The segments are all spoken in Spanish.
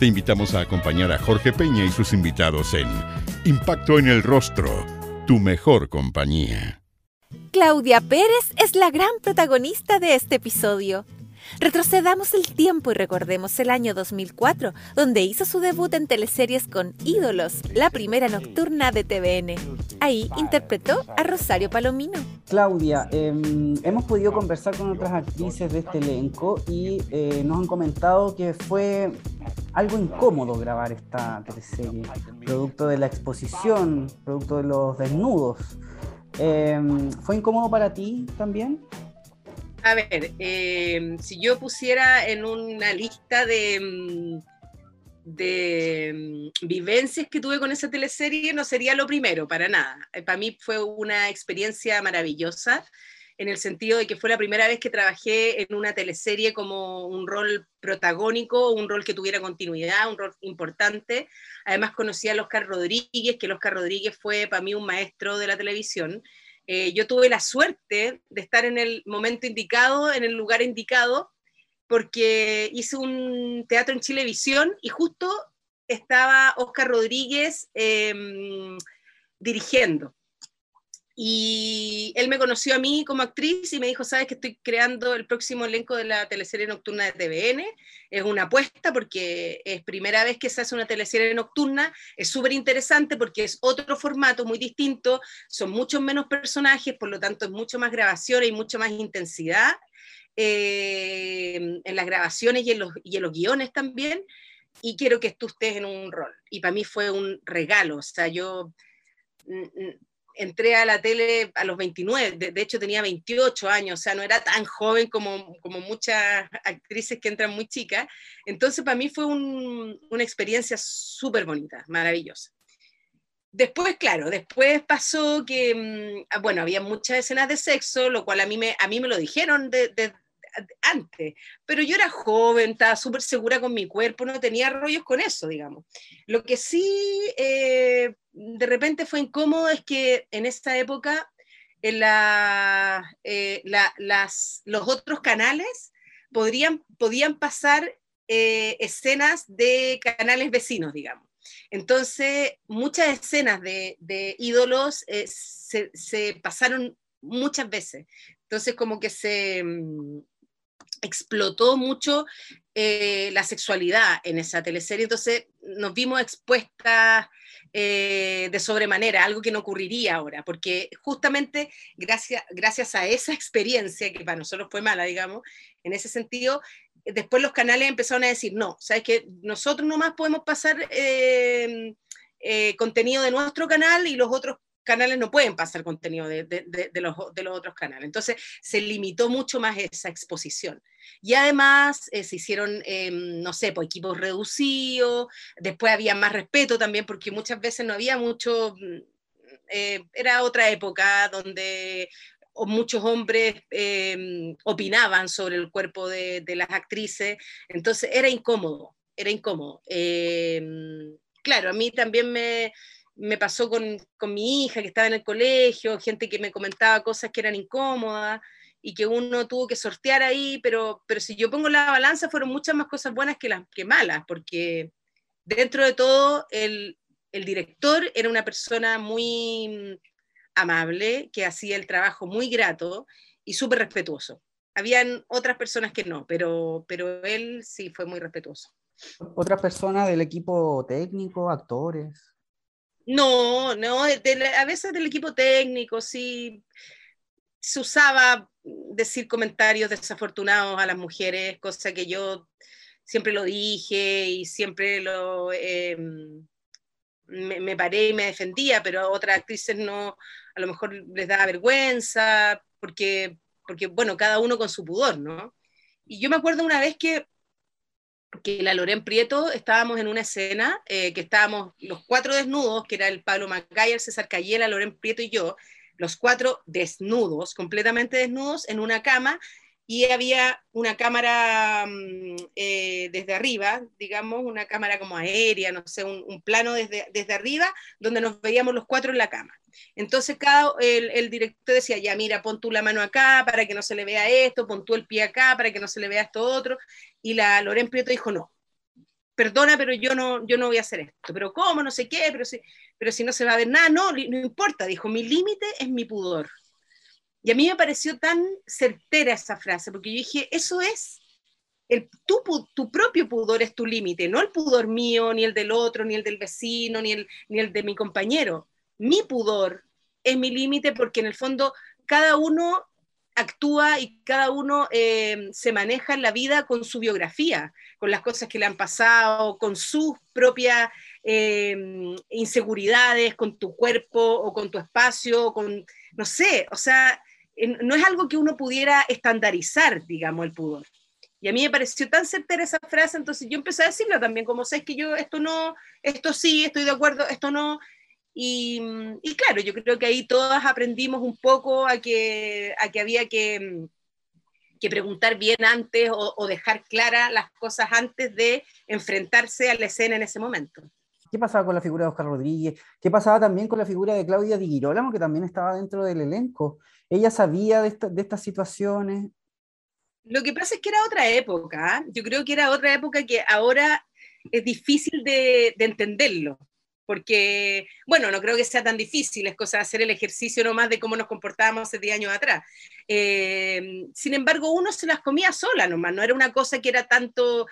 Te invitamos a acompañar a Jorge Peña y sus invitados en Impacto en el Rostro, tu mejor compañía. Claudia Pérez es la gran protagonista de este episodio. Retrocedamos el tiempo y recordemos el año 2004, donde hizo su debut en teleseries con Ídolos, la primera nocturna de TVN. Ahí interpretó a Rosario Palomino. Claudia, em, hemos podido conversar con otras actrices de este elenco y eh, nos han comentado que fue algo incómodo grabar esta teleserie, producto de la exposición, producto de los desnudos. Em, ¿Fue incómodo para ti también? A ver, em, si yo pusiera en una lista de, de em, vivencias que tuve con esa teleserie, no sería lo primero, para nada. Eh, para mí fue una experiencia maravillosa, en el sentido de que fue la primera vez que trabajé en una teleserie como un rol protagónico, un rol que tuviera continuidad, un rol importante. Además conocí a Oscar Rodríguez, que Oscar Rodríguez fue para mí un maestro de la televisión eh, yo tuve la suerte de estar en el momento indicado, en el lugar indicado, porque hice un teatro en Chilevisión y justo estaba Oscar Rodríguez em, dirigiendo. Y él me conoció a mí como actriz y me dijo, sabes que estoy creando el próximo elenco de la teleserie nocturna de TVN. Es una apuesta porque es primera vez que se hace una teleserie nocturna. Es súper interesante porque es otro formato muy distinto. Son muchos menos personajes, por lo tanto es mucho más grabación y mucho más intensidad eh, en las grabaciones y en, los, y en los guiones también. Y quiero que tú estés en un rol. Y para mí fue un regalo. O sea, yo entré a la tele a los 29, de, hecho tenía 28 años, o sea, no era tan joven como, como muchas actrices que entran muy chicas. Entonces, para mí fue una experiencia súper bonita, maravillosa. Después, claro, después pasó que, mm, ah, bueno, había muchas escenas de sexo, lo cual a mí me, a mí me lo dijeron de, antes, pero yo era joven, estaba súper segura con mi cuerpo, no tenía rollos con eso, digamos. Lo que sí eh, de repente fue incómodo es que en esta época en la, eh, los otros canales podrían, podían pasar eh, escenas de canales vecinos, digamos. Entonces, muchas escenas de, ídolos se, se, pasaron muchas veces. Entonces, como que se, mm, explotó mucho eh, la sexualidad en esa teleserie, entonces nos vimos expuestas eh, de sobremanera, algo que no ocurriría ahora, porque justamente gracias, gracias a esa experiencia, que para nosotros fue mala, digamos, en ese sentido, después los canales empezaron a decir, no, sabes que nosotros nomás podemos pasar eh, contenido de nuestro canal y los otros canales no pueden pasar contenido de, los, otros canales. Entonces se limitó mucho más esa exposición. Y además eh, se hicieron, em, no sé, pues, equipos reducidos, después había más respeto también, porque muchas veces no había mucho, mm, eh, era otra época donde muchos hombres em, opinaban sobre el cuerpo de, las actrices, entonces era incómodo, era incómodo. Em, claro, a mí también me, me pasó con, con, mi hija que estaba en el colegio, gente que me comentaba cosas que eran incómodas y que uno tuvo que sortear ahí, pero, pero si yo pongo la balanza fueron muchas más cosas buenas que, las, que malas, porque dentro de todo el, el director era una persona muy amable, que hacía el trabajo muy grato y súper respetuoso. Habían otras personas que no, pero, pero él sí fue muy respetuoso. ¿Otras personas del equipo técnico, actores? No, no, a veces del equipo técnico sí se usaba decir comentarios desafortunados a las mujeres, cosa que yo siempre lo dije y siempre lo em, me, paré y me defendía, pero otras actrices no, a lo mejor les da vergüenza, porque, porque bueno, cada uno con su pudor, ¿no? Y yo me acuerdo una vez que que la Loren Prieto estábamos en una escena eh, que estábamos los cuatro desnudos, que era el Pablo Macay, el César Cayela, Loren Prieto y yo, los cuatro desnudos, completamente desnudos, en una cama, y había una cámara mm, eh, desde arriba, digamos, una cámara como aérea, no sé, un, plano desde, desde arriba, donde nos veíamos los cuatro en la cama. Entonces cada, el, el, director decía, ya mira, pon tú la mano acá para que no se le vea esto, pon tú el pie acá para que no se le vea esto otro, y la Loren Prieto dijo, no, perdona, pero yo no, yo no voy a hacer esto, pero ¿cómo? No sé qué, pero si, pero si no se va a ver nada, no, no importa, dijo, mi límite es mi pudor. Y a mí me pareció tan certera esa frase, porque yo dije, eso es, el, tu, tu propio pudor es tu límite, no el pudor mío, ni el del otro, ni el del vecino, ni el, ni el de mi compañero. Mi pudor es mi límite porque en el fondo cada uno actúa y cada uno eh, se maneja en la vida con su biografía, con las cosas que le han pasado, con sus propias eh, inseguridades, con tu cuerpo o con tu espacio, con, no sé, o sea, no es algo que uno pudiera estandarizar, digamos, el pudor. Y a mí me pareció tan certera esa frase, entonces yo empecé a decirlo también, como sabes que yo esto no, esto sí, estoy de acuerdo, esto no. Y, claro, yo creo que ahí todas aprendimos un poco a que, a que había que, preguntar bien antes o dejar claras las cosas antes de enfrentarse a la escena en ese momento. ¿Qué pasaba con la figura de Oscar Rodríguez? ¿Qué pasaba también con la figura de Claudia Di Girolamo, que también estaba dentro del elenco? ¿Ella sabía de, estas situaciones? Lo que pasa es que era otra época. ¿ah? Yo creo que era otra época que ahora es difícil de, de entenderlo porque, bueno, no creo que sea tan difícil, es cosa de hacer el ejercicio nomás de cómo nos comportábamos hace 10 años atrás. Eh, sin embargo, uno se las comía sola nomás, no era una cosa que era tanto,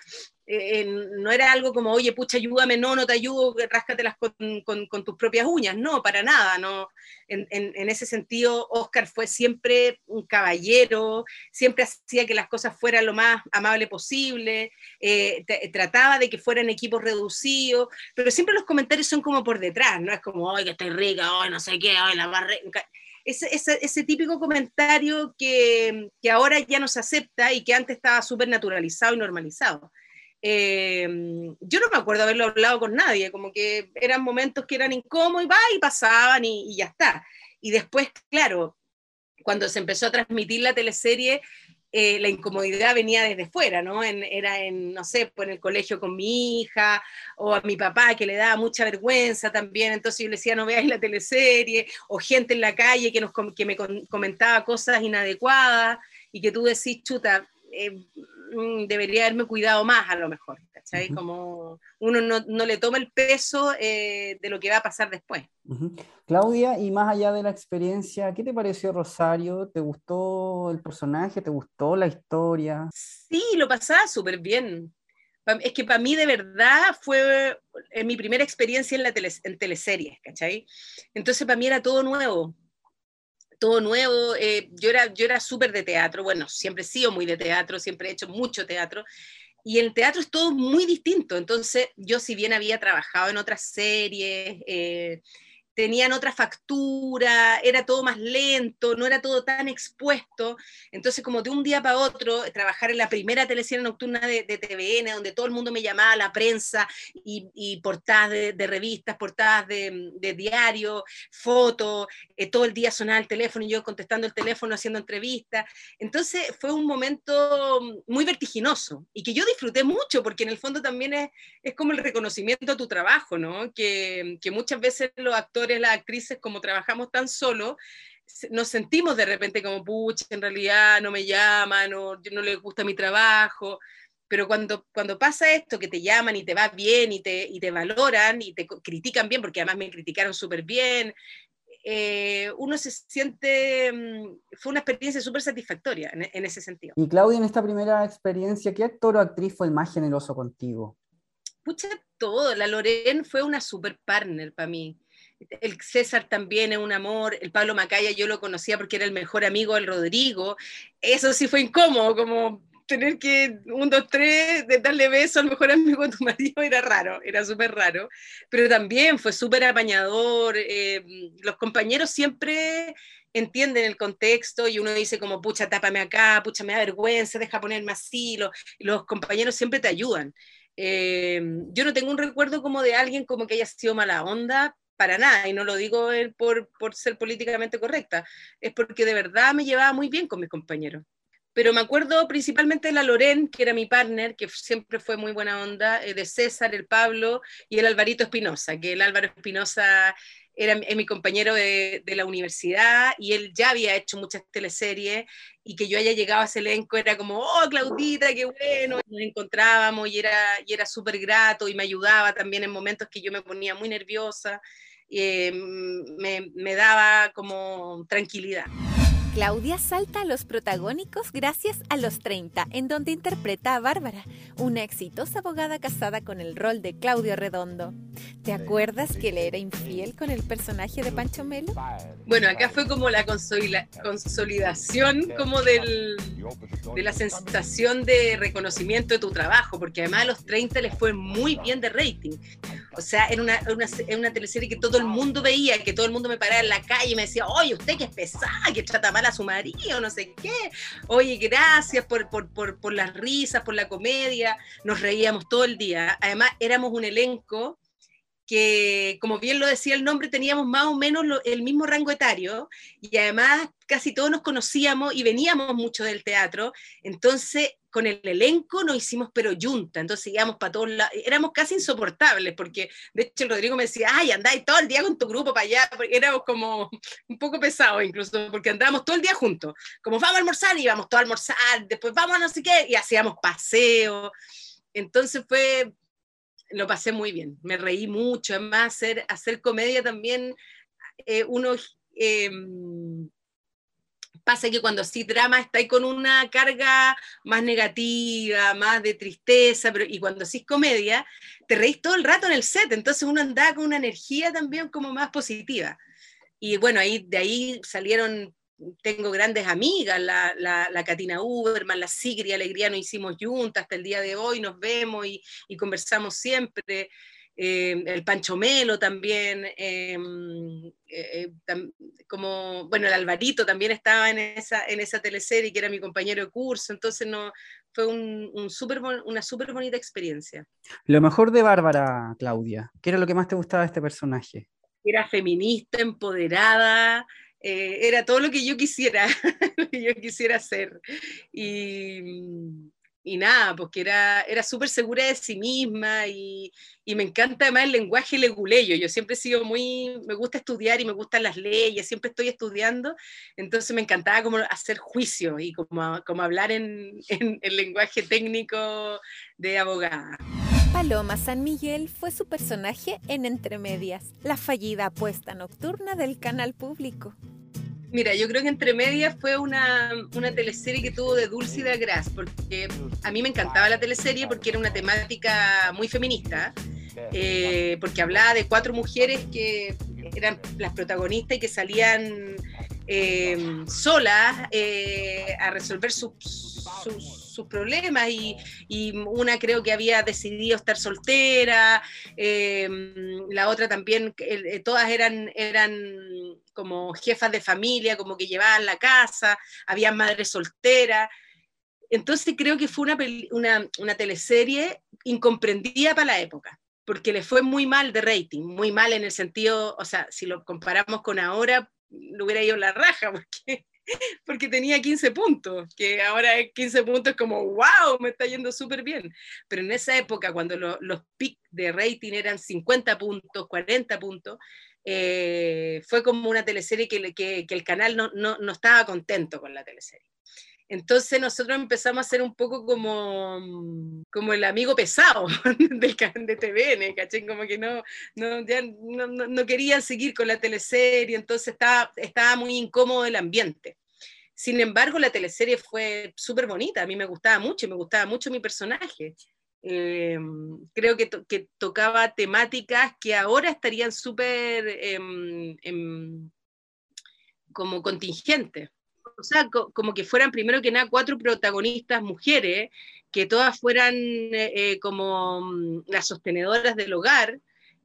eh, no era algo como, oye, pucha, ayúdame, no, no te ayudo, ráscatelas con, con, tus propias uñas, no, para nada, no. En, ese sentido, Oscar fue siempre un caballero, siempre hacía que las cosas fueran lo más amable posible, eh, trataba de que fueran equipos reducidos, pero siempre los comentarios son como por detrás, no es como, ay, que estoy rica, ay, no sé qué, ay, la barre ese, típico comentario que, ahora ya no se acepta y que antes estaba súper naturalizado y normalizado. Eh, yo no me acuerdo haberlo hablado con nadie, como que eran momentos que eran incómodos y va y pasaban y, ya está. Y después, claro, cuando se empezó a transmitir la teleserie, eh, la incomodidad venía desde fuera, ¿no? era en, no sé, pues en el colegio con mi hija, o a mi papá que le daba mucha vergüenza también, entonces yo le decía, no veáis la teleserie, o gente en la calle que, nos, que me comentaba cosas inadecuadas, y que tú decís, chuta, eh, debería haberme cuidado más a lo mejor, ¿cachai? Como uno no, le toma el peso eh, de lo que va a pasar después. Claudia, y más allá de la experiencia, ¿qué te pareció Rosario? ¿Te gustó el personaje? ¿Te gustó la historia? Sí, lo pasaba súper bien. Es que para mí de verdad fue mi primera experiencia en, la en teleseries, ¿cachai? Entonces para mí era todo nuevo, todo nuevo. Eh, yo era, yo era súper de teatro, bueno, siempre he sido muy de teatro, siempre he hecho mucho teatro. Y el teatro es todo muy distinto. Entonces, yo si bien había trabajado en otras series, eh, tenían otra factura, era todo más lento, no era todo tan expuesto. Entonces, como de un día para otro, trabajar en la primera televisión nocturna de, TVN, donde todo el mundo me llamaba, la prensa, y, portadas de, revistas, portadas de, de diario, fotos, eh, todo el día sonaba el teléfono y yo contestando el teléfono, haciendo entrevistas. Entonces, fue un momento muy vertiginoso y que yo disfruté mucho, porque en el fondo también es, es como el reconocimiento a tu trabajo, ¿no? Que, que muchas veces los actores las actrices, como trabajamos tan solo, nos sentimos de repente como, pucha, en realidad no me llaman, o no les gusta mi trabajo, pero cuando, cuando pasa esto, que te llaman y te va bien y te, y te valoran y te critican bien, porque además me criticaron súper bien, eh, uno se siente, mm, fue una experiencia súper satisfactoria en, en, ese sentido. Y Claudia, en esta primera experiencia, ¿qué actor o actriz fue el más generoso contigo? Pucha, todo, la Loren fue una super partner para mí el César también es un amor, el Pablo Macaya yo lo conocía porque era el mejor amigo del Rodrigo, eso sí fue incómodo, como tener que, un, dos, tres, de darle beso al mejor amigo de tu marido era raro, era súper raro, pero también fue súper apañador, eh, los compañeros siempre entienden el contexto y uno dice como, pucha, tápame acá, pucha, me da vergüenza, deja ponerme así, los, los compañeros siempre te ayudan. Eh, yo no tengo un recuerdo como de alguien como que haya sido mala onda, para nada, y no lo digo por, por ser políticamente correcta, es porque de verdad me llevaba muy bien con mis compañeros. Pero me acuerdo principalmente de la Loren, que era mi partner, que siempre fue muy buena onda, eh, de César, el Pablo y el Alvarito Espinosa, que el Álvaro Espinosa era mi compañero de, la universidad y él ya había hecho muchas teleseries y que yo haya llegado a ese elenco era como, oh, Claudita, qué bueno, nos encontrábamos y era, y era súper grato y me ayudaba también en momentos que yo me ponía muy nerviosa, y, eh, me, me daba como tranquilidad. Claudia salta a los protagónicos gracias a los 30, en donde interpreta a Bárbara, una exitosa abogada casada con el rol de Claudio Redondo. ¿Te acuerdas que le era infiel con el personaje de Pancho Melo? Bueno, acá fue como la consolidación como del, de la sensación de reconocimiento de tu trabajo, porque además a los 30 le fue muy bien de rating. O sea, era una, una, una teleserie que todo el mundo veía, que todo el mundo me paraba en la calle y me decía, oye, usted que es pesada, que trata mal a su marido, no sé qué. Oye, gracias por, por, por, por las risas, por la comedia. Nos reíamos todo el día. Además, éramos un elenco que, como bien lo decía el nombre, teníamos más o menos el mismo rango etario y además casi todos nos conocíamos y veníamos mucho del teatro, entonces con el elenco nos hicimos pero yunta, entonces íbamos para todos lados, éramos casi insoportables, porque de hecho el Rodrigo me decía, ay, andáis todo el día con tu grupo para allá, porque éramos como un poco pesados incluso, porque andábamos todo el día juntos, como vamos a almorzar, íbamos todos a almorzar, después vamos a no sé qué, y hacíamos paseo, entonces fue, lo pasé muy bien, me reí mucho, además hacer, hacer comedia también, eh, uno eh, pasa que cuando sí drama está con una carga más negativa, más de tristeza, pero, y cuando sí comedia, te reís todo el rato en el set, entonces uno anda con una energía también como más positiva. Y bueno, ahí, de ahí salieron tengo grandes amigas, la, la, la Katina Uberman, la Sigri Alegría nos hicimos juntas hasta el día de hoy, nos vemos y, y conversamos siempre. Eh, el Pancho Melo también, eh, eh, como, bueno, el Alvarito también estaba en esa, en esa teleserie, que era mi compañero de curso, entonces no, fue un, un super, una súper bonita experiencia. Lo mejor de Bárbara, Claudia, ¿qué era lo que más te gustaba de este personaje? Era feminista, empoderada, eh, era todo lo que yo quisiera, lo yo quisiera hacer. Y, y nada, porque era, era súper segura de sí misma y, y, me encanta además el lenguaje leguleyo. Yo siempre he sido muy, me gusta estudiar y me gustan las leyes, siempre estoy estudiando, entonces me encantaba como hacer juicio y como, como hablar en, en el lenguaje técnico de abogada. Paloma San Miguel fue su personaje en Entre Medias, la fallida apuesta nocturna del canal público. Mira, yo creo que Entre Medias fue una, una teleserie que tuvo de Dulce y de Gras, porque a mí me encantaba la teleserie porque era una temática muy feminista, eh, porque hablaba de cuatro mujeres que eran las protagonistas y que salían eh, solas eh, a resolver sus, sus sus problemas y, una creo que había decidido estar soltera, eh, la otra también, eh, todas eran, eran como jefas de familia, como que llevaban la casa, había madres solteras. Entonces creo que fue una, una, una teleserie incomprendida para la época porque le fue muy mal de rating, muy mal en el sentido, o sea, si lo comparamos con ahora, lo hubiera ido la raja, porque tenía 15 puntos, que ahora 15 puntos como, wow, me está yendo súper bien. Pero en esa época, cuando los pics de rating eran 50 puntos, 40 puntos, eh, fue como una teleserie que, que, que el canal no, no, no, estaba contento con la teleserie. Entonces nosotros empezamos a ser un poco como, como el amigo pesado del de TVN. Como que no, no, ya no, no, querían seguir con la teleserie, entonces estaba, estaba muy incómodo el ambiente. Sin embargo, la teleserie fue súper bonita, a mí me gustaba mucho me gustaba mucho mi personaje. Eh, creo que, tocaba temáticas que ahora estarían súper eh, eh, como contingentes o sea, como que fueran primero que nada cuatro protagonistas mujeres, que todas fueran eh, eh como mm, las sostenedoras del hogar,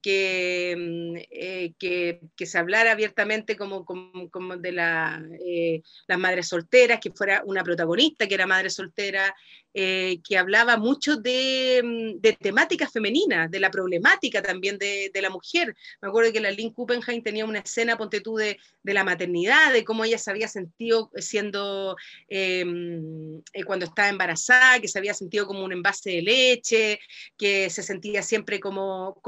que, mm, eh, que, que, se hablara abiertamente como, como, como de la, eh, las madres solteras, que fuera una protagonista que era madre soltera, eh, que hablaba mucho de, mm, de, temáticas femeninas, de la problemática también de, la mujer. Me acuerdo que la Lynn Kuppenheim tenía una escena, ponte tú, de, la maternidad, de cómo ella se había sentido siendo, em, eh, cuando estaba embarazada, que se había sentido como un envase de leche, que se sentía siempre como,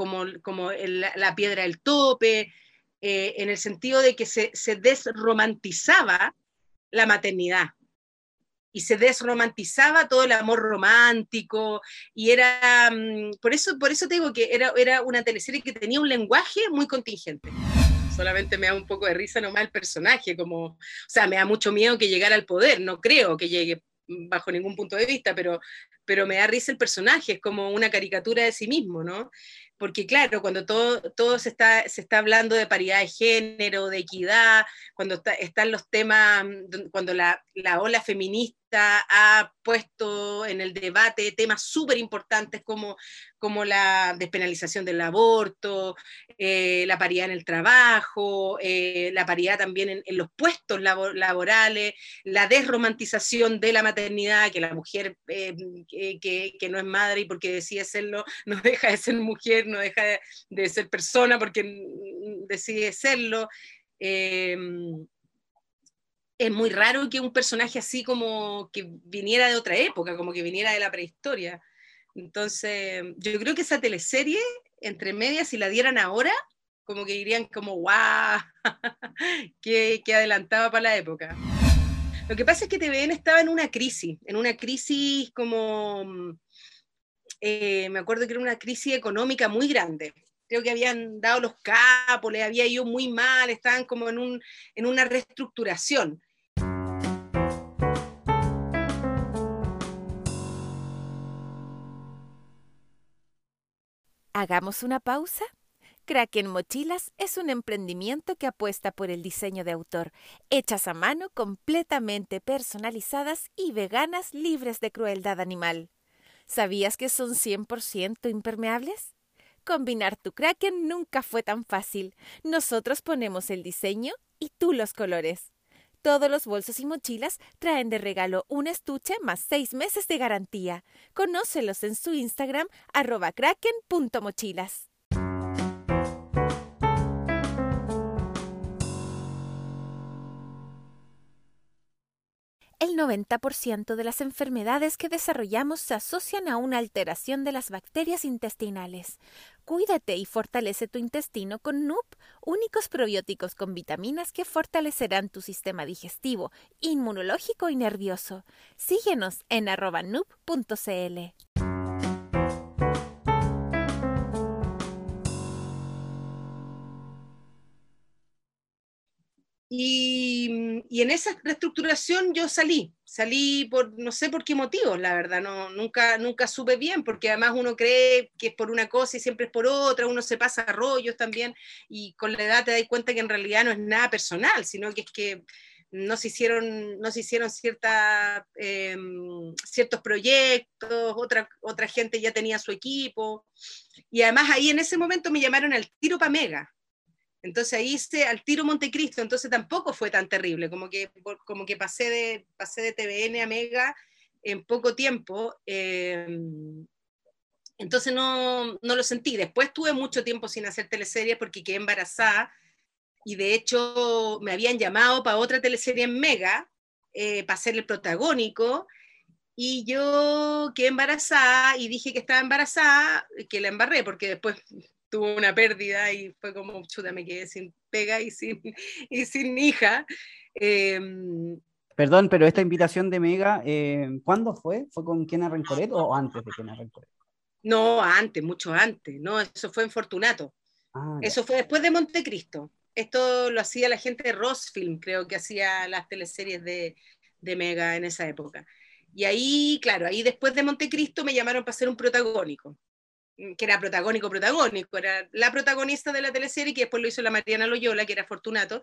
la piedra del tope, eh, en el sentido de que se desromantizaba la maternidad y se desromantizaba todo el amor romántico y era, mm, por eso, por eso te digo que era, era una teleserie que tenía un lenguaje muy contingente. Solamente me da un poco de risa nomás el personaje, como, o sea, me da mucho miedo que llegara al poder, no creo que llegue bajo ningún punto de vista, pero, pero me da risa el personaje, es como una caricatura de sí mismo, ¿no? porque claro, cuando todo, todo se, está, se está hablando de paridad de género, de equidad, cuando están los temas, mm, cuando la, la ola feminista ha puesto en el debate temas súper importantes como, como la despenalización del aborto, eh, la paridad en el trabajo, eh, la paridad también en, los puestos laborales, la desromantización de la maternidad, que la mujer eh, que, que, no es madre y porque decide serlo, no deja de ser mujer, no deja de, de ser persona porque decide serlo. Es muy raro que un personaje así como que viniera de otra época, como que viniera de la prehistoria. Entonces, yo creo que esa teleserie, entre medias, si la dieran ahora, como que dirían como, guau, que, que adelantaba para la época. Lo que pasa es que TVN estaba en una crisis, en una crisis como, eh, me acuerdo que era una crisis económica muy grande. Creo que habían dado los capos, le había ido muy mal, estaban como en, un, en una reestructuración. Hagamos una pausa. Kraken Mochilas es un emprendimiento que apuesta por el diseño de autor, hechas a mano, completamente personalizadas y veganas libres de crueldad animal. ¿Sabías que son 100% impermeables? Combinar tu Kraken nunca fue tan fácil. Nosotros ponemos el diseño y tú los colores. Todos los bolsos y mochilas traen de regalo un estuche más seis meses de garantía. Conócelos en su Instagram arroba kraken.mochilas. El 90% de las enfermedades que desarrollamos se asocian a una alteración de las bacterias intestinales. Cuídate y fortalece tu intestino con NUP, únicos probióticos con vitaminas que fortalecerán tu sistema digestivo, inmunológico y nervioso. Síguenos en arroba nup.cl. Y, en esa reestructuración yo salí, salí por no sé por qué motivos, la verdad, no, nunca, nunca supe bien, porque además uno cree que es por una cosa y siempre es por otra, uno se pasa rollos también, y con la edad te das cuenta que en realidad no es nada personal, sino que es que no se hicieron, no se hicieron eh, ciertos proyectos, otra, otra gente ya tenía su equipo, y además ahí en ese momento me llamaron al tiro para Mega, entonces ahí hice al tiro Montecristo, entonces tampoco fue tan terrible, como que, como que pasé, de, pasé de TVN a Mega en poco tiempo. Eh, entonces no, no, lo sentí. Después tuve mucho tiempo sin hacer teleseries porque quedé embarazada y de hecho me habían llamado para otra teleserie en Mega eh, para ser el protagónico y yo quedé embarazada y dije que estaba embarazada, que la embarré porque después tuvo una pérdida y fue como, chuta, me quedé sin pega y sin, y sin hija. Eh, Perdón, pero esta invitación de Mega, eh, ¿cuándo fue? ¿Fue con Kena Rencoret o antes de Kena Rencoret? No, antes, mucho antes, no, eso fue en Fortunato. Ah, eso fue después de Montecristo. Esto lo hacía la gente de Rossfilm, creo que hacía las teleseries de, de Mega en esa época. Y ahí, claro, ahí después de Montecristo me llamaron para ser un protagónico que era protagónico, protagónico, era la protagonista de la teleserie, que después lo hizo la Mariana Loyola, que era Fortunato,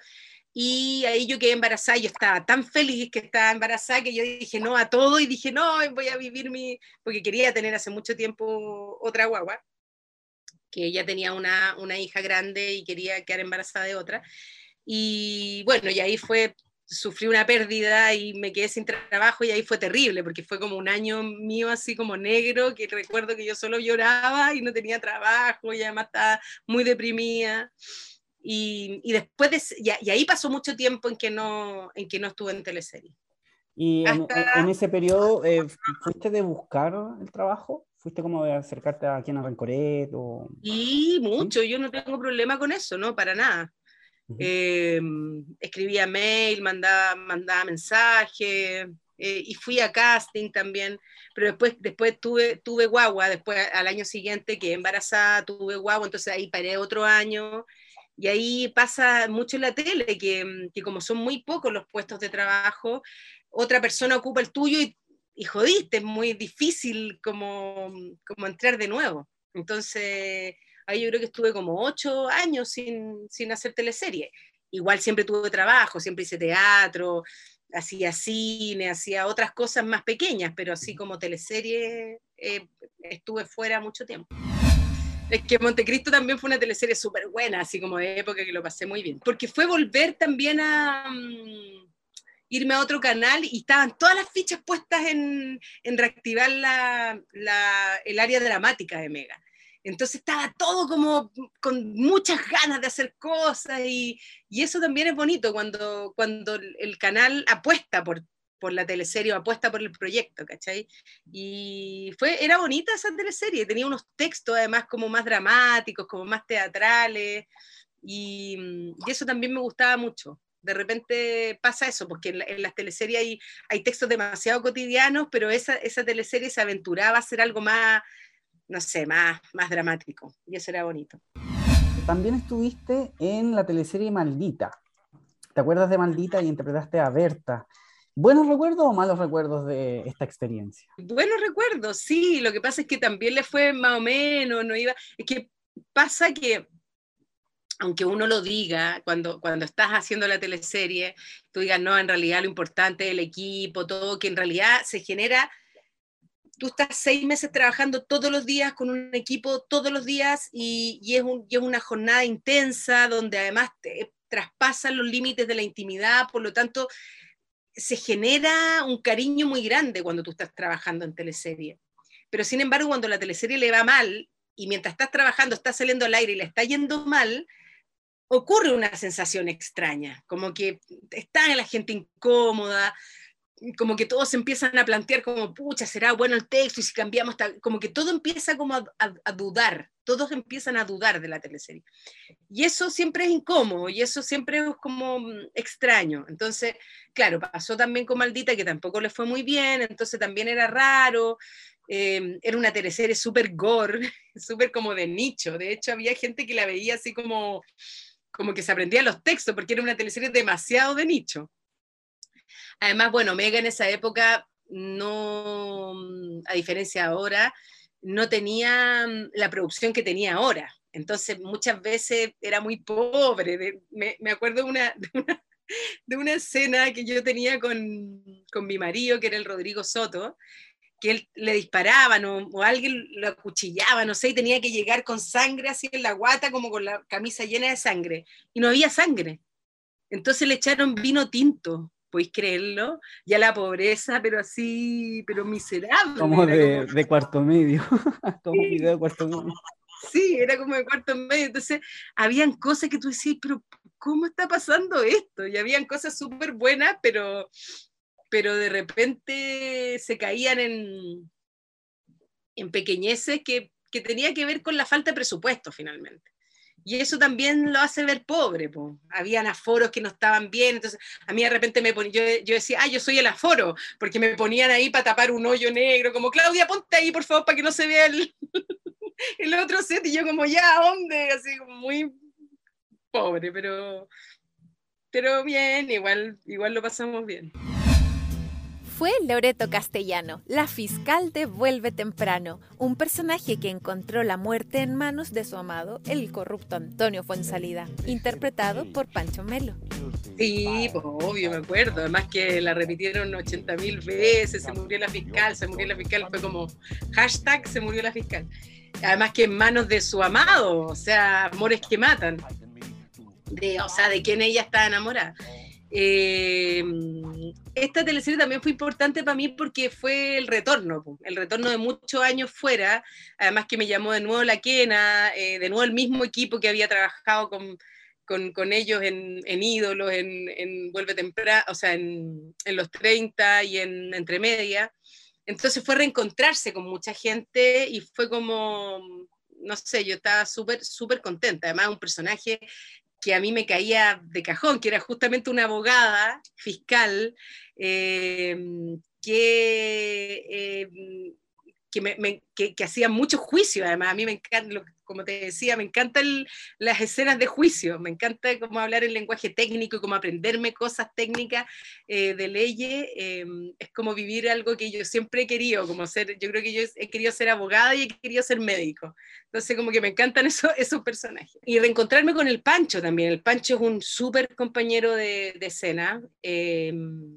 y ahí yo quedé embarazada, yo estaba tan feliz que estaba embarazada, que yo dije no a todo, y dije no, voy a vivir mi, porque quería tener hace mucho tiempo otra guagua, que ella tenía una, una hija grande y quería quedar embarazada de otra. Y bueno, y ahí fue, sufrí una pérdida y me quedé sin trabajo y ahí fue terrible, porque fue como un año mío así como negro, que recuerdo que yo solo lloraba y no tenía trabajo y además estaba muy deprimida. Y, y después de, y, ahí pasó mucho tiempo en que no, en que no estuve en teleserie. ¿Y en, en, ese periodo eh, fuiste de buscar el trabajo? ¿Fuiste como de acercarte a quien a Rencoret? O... Y mucho, yo no tengo problema con eso, no, para nada. Eh, escribía mail, mandaba, mandaba mensajes eh, y fui a casting también, pero después, después tuve, tuve guagua, después al año siguiente que embarazada tuve guagua, entonces ahí paré otro año y ahí pasa mucho en la tele, que, que como son muy pocos los puestos de trabajo, otra persona ocupa el tuyo y y jodiste, es muy difícil como, como entrar de nuevo. Entonces, ahí yo creo que estuve como ocho años sin, sin hacer teleserie. Igual siempre tuve trabajo, siempre hice teatro, hacía cine, hacía otras cosas más pequeñas, pero así como teleserie eh, estuve fuera mucho tiempo. Es que Montecristo también fue una teleserie súper buena, así como de época que lo pasé muy bien. Porque fue volver también a... Um, irme a otro canal y estaban todas las fichas puestas en, en reactivar la, la, el área dramática de Mega. Entonces estaba todo como con muchas ganas de hacer cosas y, eso también es bonito cuando, cuando el canal apuesta por, por la teleserie o apuesta por el proyecto, ¿cachai? Y fue, era bonita esa teleserie, tenía unos textos además como más dramáticos, como más teatrales y, y eso también me gustaba mucho de repente pasa eso, porque en, las teleseries hay, hay, textos demasiado cotidianos, pero esa, esa teleserie se aventuraba a hacer algo más, no sé, más, más dramático, y eso era bonito. También estuviste en la teleserie Maldita. ¿Te acuerdas de Maldita y interpretaste a Berta? ¿Buenos recuerdos o malos recuerdos de esta experiencia? Buenos recuerdos, sí. Lo que pasa es que también le fue más o menos, no iba. Es que pasa que aunque uno lo diga, cuando, cuando estás haciendo la teleserie, tú digas, no, en realidad lo importante es el equipo, todo, que en realidad se genera, tú estás seis meses trabajando todos los días con un equipo, todos los días, y, es, una jornada intensa donde además te traspasan los límites de la intimidad, por lo tanto, se genera un cariño muy grande cuando tú estás trabajando en teleserie. Pero sin embargo, cuando la teleserie le va mal, y mientras estás trabajando, estás saliendo al aire y le está yendo mal, ocurre una sensación extraña, como que está la gente incómoda, como que todos empiezan a plantear como, pucha, será bueno el texto y si cambiamos, como que todo empieza como a, dudar, todos empiezan a dudar de la teleserie. Y eso siempre es incómodo y eso siempre es como mm, extraño. Entonces, claro, pasó también con Maldita, que tampoco le fue muy bien, entonces también era raro. Eh, era una teleserie súper gore, súper como de nicho. De hecho, había gente que la veía así como como que se aprendían los textos, porque era una teleserie demasiado de nicho. Además, bueno, Mega en esa época no, a diferencia ahora, no tenía mm, la producción que tenía ahora. Entonces, muchas veces era muy pobre. me, me, acuerdo de una, de una, de, una, escena que yo tenía con, con mi marido, que era el Rodrigo Soto, que él le disparaban o, o, alguien lo acuchillaba, no sé, y tenía que llegar con sangre así en la guata, como con la camisa llena de sangre, y no había sangre. Entonces le echaron vino tinto, podéis creerlo, ya la pobreza, pero así, pero miserable. Como de, como... de cuarto medio, como sí. video de cuarto medio. Sí, era como de cuarto medio, entonces habían cosas que tú decías, pero ¿cómo está pasando esto? Y habían cosas súper buenas, pero pero de repente se caían en, en pequeñeces que, que tenía que ver con la falta de presupuesto finalmente. Y eso también lo hace ver pobre. Po. Habían aforos que no estaban bien, entonces a mí de repente me ponía, yo, yo, decía, ah, yo soy el aforo, porque me ponían ahí para tapar un hoyo negro, como Claudia, ponte ahí por favor para que no se vea el, el otro set, y yo como, ya, ¿dónde? Así muy pobre, pero, pero bien, igual, igual lo pasamos bien. Fue Loreto Castellano, la fiscal de Vuelve Temprano, un personaje que encontró la muerte en manos de su amado, el corrupto Antonio Fuensalida, interpretado por Pancho Melo. Sí, pues obvio, me acuerdo. Además que la repitieron 80 mil veces, se murió la fiscal, se murió la fiscal, fue como hashtag se murió la fiscal. Además que en manos de su amado, o sea, amores que matan. De, o sea, de quien ella está enamorada. Eh, esta teleserie también fue importante para mí porque fue el retorno, el retorno de muchos años fuera, además que me llamó de nuevo la Quena, eh, de nuevo el mismo equipo que había trabajado con, con, ellos en, en Ídolos, en, en, Vuelve Temprano, o sea, en, en, los 30 y en Entre Media. Entonces fue reencontrarse con mucha gente y fue como, no sé, yo estaba súper, súper contenta. Además, un personaje que a mí me caía de cajón, que era justamente una abogada fiscal eh, que, eh, que, me, que, que, hacía mucho juicio, además, a mí me encanta, como te decía, me encantan las escenas de juicio, me encanta cómo hablar el lenguaje técnico y cómo aprenderme cosas técnicas eh, de leyes, eh, es como vivir algo que yo siempre he querido, como ser, yo creo que yo he querido ser abogada y he querido ser médico, entonces como que me encantan eso, esos personajes. Y reencontrarme con el Pancho también, el Pancho es un súper compañero de, escena, eh,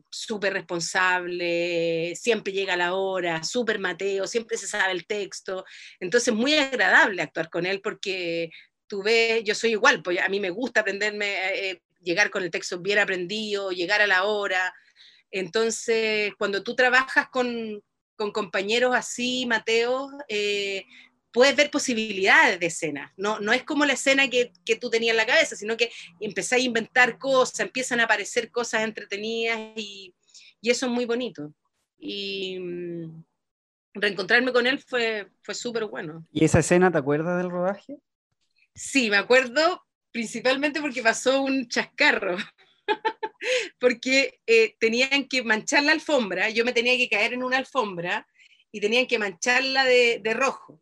súper responsable, siempre llega a la hora, súper Mateo, siempre se sabe el texto, entonces muy agradable actuar con él porque tú ves, yo soy igual, pues a mí me gusta aprenderme, eh, eh, llegar con el texto bien aprendido, llegar a la hora. Entonces, cuando tú trabajas con, con compañeros así, Mateo, eh, puedes ver posibilidades de escena. No, no es como la escena que, que tú tenías en la cabeza, sino que empezás a inventar cosas, empiezan a aparecer cosas entretenidas y, y eso es muy bonito. Y, mm, reencontrarme con él fue, fue súper bueno. ¿Y esa escena te acuerdas del rodaje? Sí, me acuerdo principalmente porque pasó un chascarro. porque eh, tenían que manchar la alfombra, yo me tenía que caer en una alfombra y tenían que mancharla de, de rojo.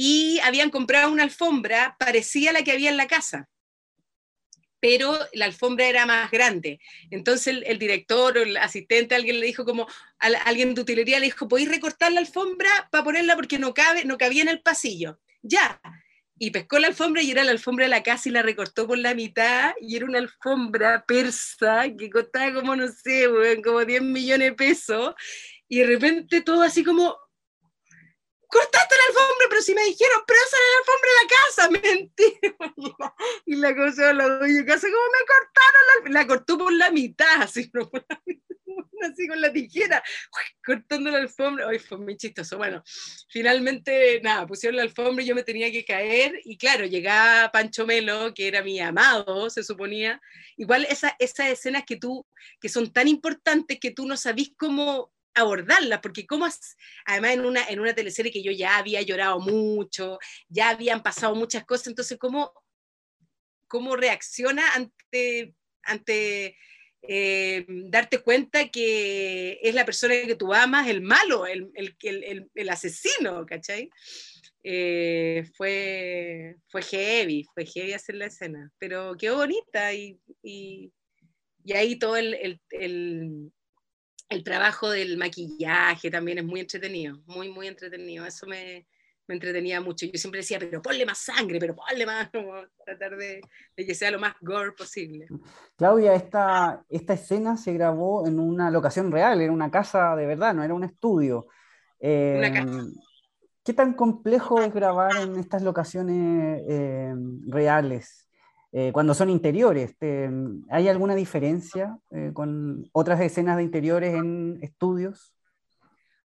Y habían comprado una alfombra parecida a la que había en la casa pero la alfombra era más grande. Entonces el, director o el asistente, alguien le dijo como, alguien de utilería le dijo, ¿podéis recortar la alfombra para ponerla porque no, cabe, no cabía en el pasillo? Ya. Y pescó la alfombra y era la alfombra de la casa y la recortó por la mitad y era una alfombra persa que costaba como, no sé, como 10 millones de pesos. Y de repente todo así como, cortaste la alfombra, pero si me dijeron, pero esa era la alfombra de la casa, mentira. Y la cosa la doña casa, como me cortaron la, la cortó por la mitad, así, así con la tijera, cortando la alfombra. Ay, fue muy chistoso. Bueno, finalmente, nada, pusieron la alfombra y yo me tenía que caer. Y claro, llegaba Pancho Melo, que era mi amado, se suponía. Igual esa, esas escenas que tú, que son tan importantes que tú no sabís cómo abordarla, porque como además en una, en una teleserie que yo ya había llorado mucho, ya habían pasado muchas cosas, entonces cómo, cómo reacciona ante, ante eh, darte cuenta que es la persona que tú amas, el malo, el, el, el, el asesino, ¿cachai? Eh, fue, fue heavy, fue heavy hacer la escena, pero quedó bonita y, y, y ahí todo el, el trabajo del maquillaje también es muy entretenido, muy, muy entretenido. Eso me, me entretenía mucho. Yo siempre decía, pero ponle más sangre, pero ponle más, como tratar de, de, que sea lo más gore posible. Claudia, esta, esta escena se grabó en una locación real, en una casa de verdad, no era un estudio. Eh, una casa. ¿Qué tan complejo es grabar en estas locaciones eh, reales? Eh, cuando son interiores. ¿Hay alguna diferencia eh, con otras escenas de interiores en estudios?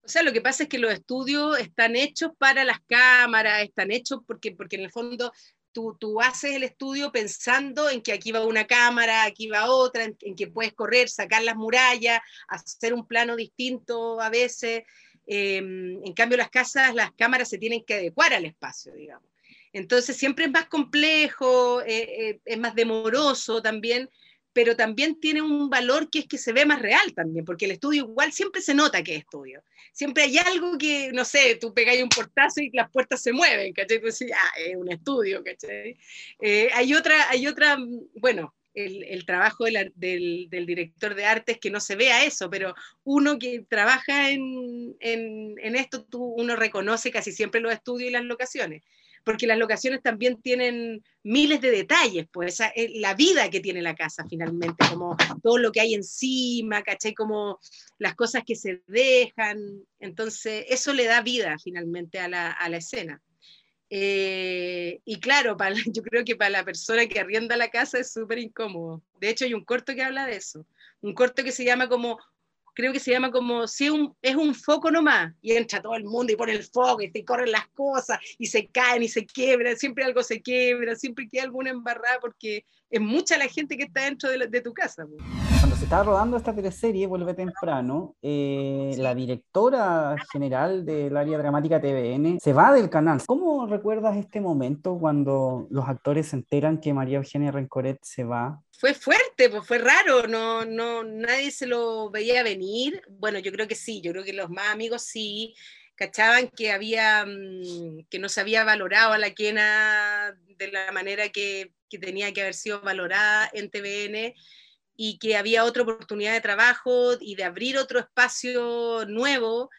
O sea, lo que pasa es que los estudios están hechos para las cámaras, están hechos porque, porque en el fondo tú, tú haces el estudio pensando en que aquí va una cámara, aquí va otra, en, que puedes correr, sacar las murallas, hacer un plano distinto a veces. Eh, en cambio, las casas, las cámaras se tienen que adecuar al espacio, digamos. Entonces siempre es más complejo, eh, eh, es más demoroso también, pero también tiene un valor que es que se ve más real también, porque el estudio igual siempre se nota que es estudio. Siempre hay algo que, no sé, tú pegáis un portazo y las puertas se mueven, ¿cachai? Tú decís, ah, es un estudio, ¿cachai? Eh, hay otra, hay otra, bueno, el, trabajo del, director de arte es que no se vea eso, pero uno que trabaja en, esto, tú, uno reconoce casi siempre los estudios y las locaciones, porque las locaciones también tienen miles de detalles, pues la vida que tiene la casa finalmente, como todo lo que hay encima, ¿cachai? Como las cosas que se dejan, entonces eso le da vida finalmente a la, a la escena. Eh, y claro, para, yo creo que para la persona que arrienda la casa es súper incómodo. De hecho, hay un corto que habla de eso. Un corto que se llama como, creo que se llama como, si un, es un foco nomás, y entra todo el mundo y pone el foco y te corren las cosas y se caen y se quiebran, siempre algo se quiebra, siempre queda alguna embarrada porque es mucha la gente que está dentro de, tu casa. Cuando se estaba rodando esta teleserie, Vuelve Temprano, eh, la directora general del área dramática TVN se va del canal. ¿Cómo recuerdas este momento cuando los actores se enteran que María Eugenia Rencoret se va? Fue fuerte, pues fue raro, no, no, nadie se lo veía venir. Bueno, yo creo que sí, yo creo que los más amigos sí cachaban que había mm, que no se había valorado a la quena de la manera que, que, tenía que haber sido valorada en TVN y que había otra oportunidad de trabajo y de abrir otro espacio nuevo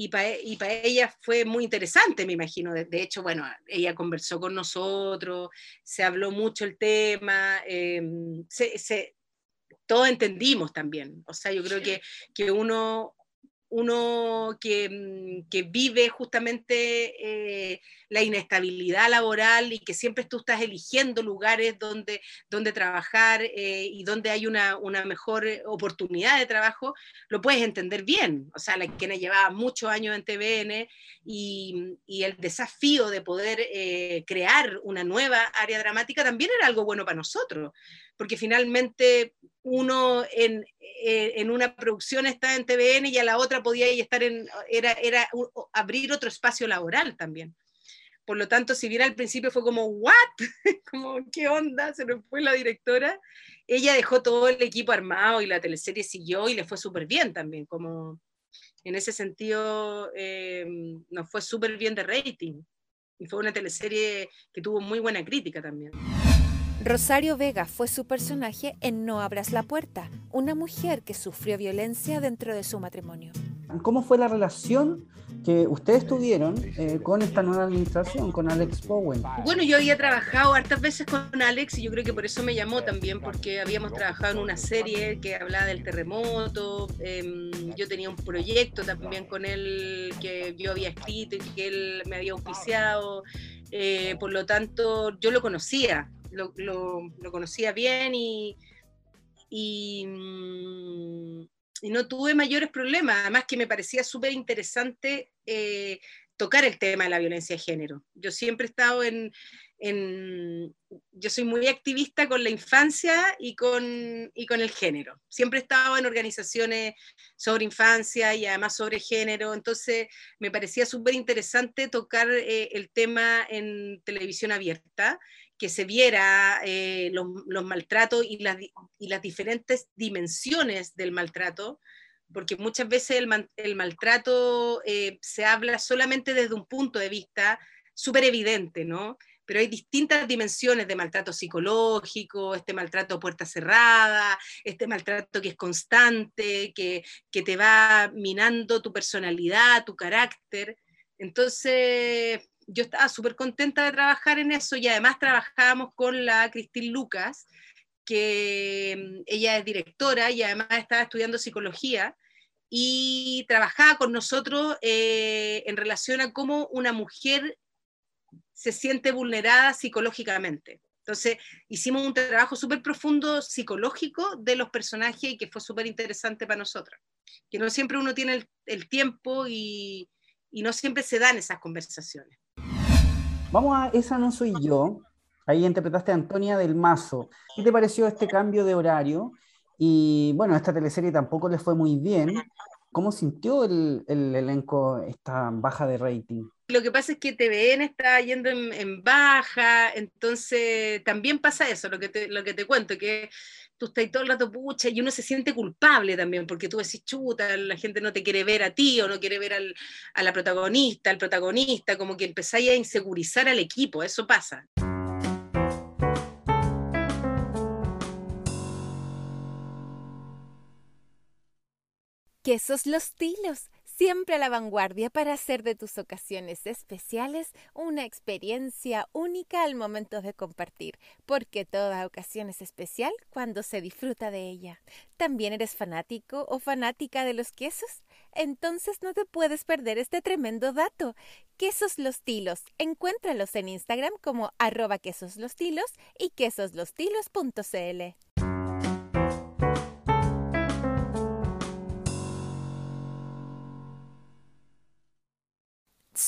y para y ella fue muy interesante, me imagino. De, hecho, bueno, ella conversó con nosotros, se habló mucho el tema, em, se, se, todos entendimos también. O sea, yo creo que, que uno, uno que, mm, que vive justamente eh, la inestabilidad laboral y que siempre tú estás eligiendo lugares donde, donde trabajar eh, y donde hay una, una, mejor oportunidad de trabajo, lo puedes entender bien. O sea, la que llevaba muchos años en TVN y, y el desafío de poder eh, crear una nueva área dramática también era algo bueno para nosotros, porque finalmente uno en, eh, en, una producción está en TVN y a la otra podía estar en, era, era abrir otro espacio laboral también. Por lo tanto, si bien al principio fue como, ¿what? como, ¿qué onda? Se nos fue la directora. Ella dejó todo el equipo armado y la teleserie siguió y le fue súper bien también. Como en ese sentido, eh, nos fue súper bien de rating. Y fue una teleserie que tuvo muy buena crítica también. Rosario Vega fue su personaje en No abras la puerta, una mujer que sufrió violencia dentro de su matrimonio. ¿Cómo fue la relación que ustedes tuvieron eh, con esta nueva administración, con Alex Bowen? Bueno, yo había trabajado hartas veces con Alex y yo creo que por eso me llamó también, porque habíamos trabajado en una serie que hablaba del terremoto, em, yo tenía un proyecto también con él que yo había escrito y que él me había auspiciado, eh, por lo tanto yo lo conocía, lo, conocía bien y, mm, y, no tuve mayores problemas, además que me parecía súper interesante eh, tocar el tema de la violencia de género. Yo siempre he estado en, yo soy muy activista con la infancia y con, y con el género. Siempre he estado en organizaciones sobre infancia y además sobre género, entonces me parecía súper interesante tocar eh, el tema en televisión abierta que se viera eh, los, maltratos y las, diferentes dimensiones del maltrato, porque muchas veces el, maltrato eh, se habla solamente desde un punto de vista súper evidente, ¿no? Pero hay distintas dimensiones de maltrato psicológico, este maltrato puerta cerrada, este maltrato que es constante, que, que te va minando tu personalidad, tu carácter. Entonces, yo estaba súper contenta de trabajar en eso y además trabajábamos con la Cristín Lucas, que mm, ella es directora y además estaba estudiando psicología y trabajaba con nosotros eh, en relación a cómo una mujer se siente vulnerada psicológicamente. Entonces, hicimos un trabajo súper profundo psicológico de los personajes y que fue súper interesante para nosotros. Que no siempre uno tiene el, el tiempo y, y no siempre se dan esas conversaciones. Vamos a Esa no soy yo. Ahí interpretaste a Antonia del Mazo. ¿Qué te pareció este cambio de horario? Y bueno, esta teleserie tampoco le fue muy bien. ¿Cómo sintió el, elenco esta baja de rating? Lo que pasa es que TVN está yendo en, baja, entonces también pasa eso, lo que te, lo que te cuento, que tú estás todo el rato pucha y uno se siente culpable también, porque tú decís chuta, la gente no te quiere ver a ti o no quiere ver a la protagonista, al protagonista, como que empezáis a insegurizar al equipo, eso pasa. Quesos los tilos siempre a la vanguardia para hacer de tus ocasiones especiales una experiencia única al momento de compartir, porque toda ocasión es especial cuando se disfruta de ella. ¿También eres fanático o fanática de los quesos? Entonces no te puedes perder este tremendo dato. Quesos Los Tilos, encuéntralos en Instagram como arroba quesoslostilos y quesoslostilos.cl.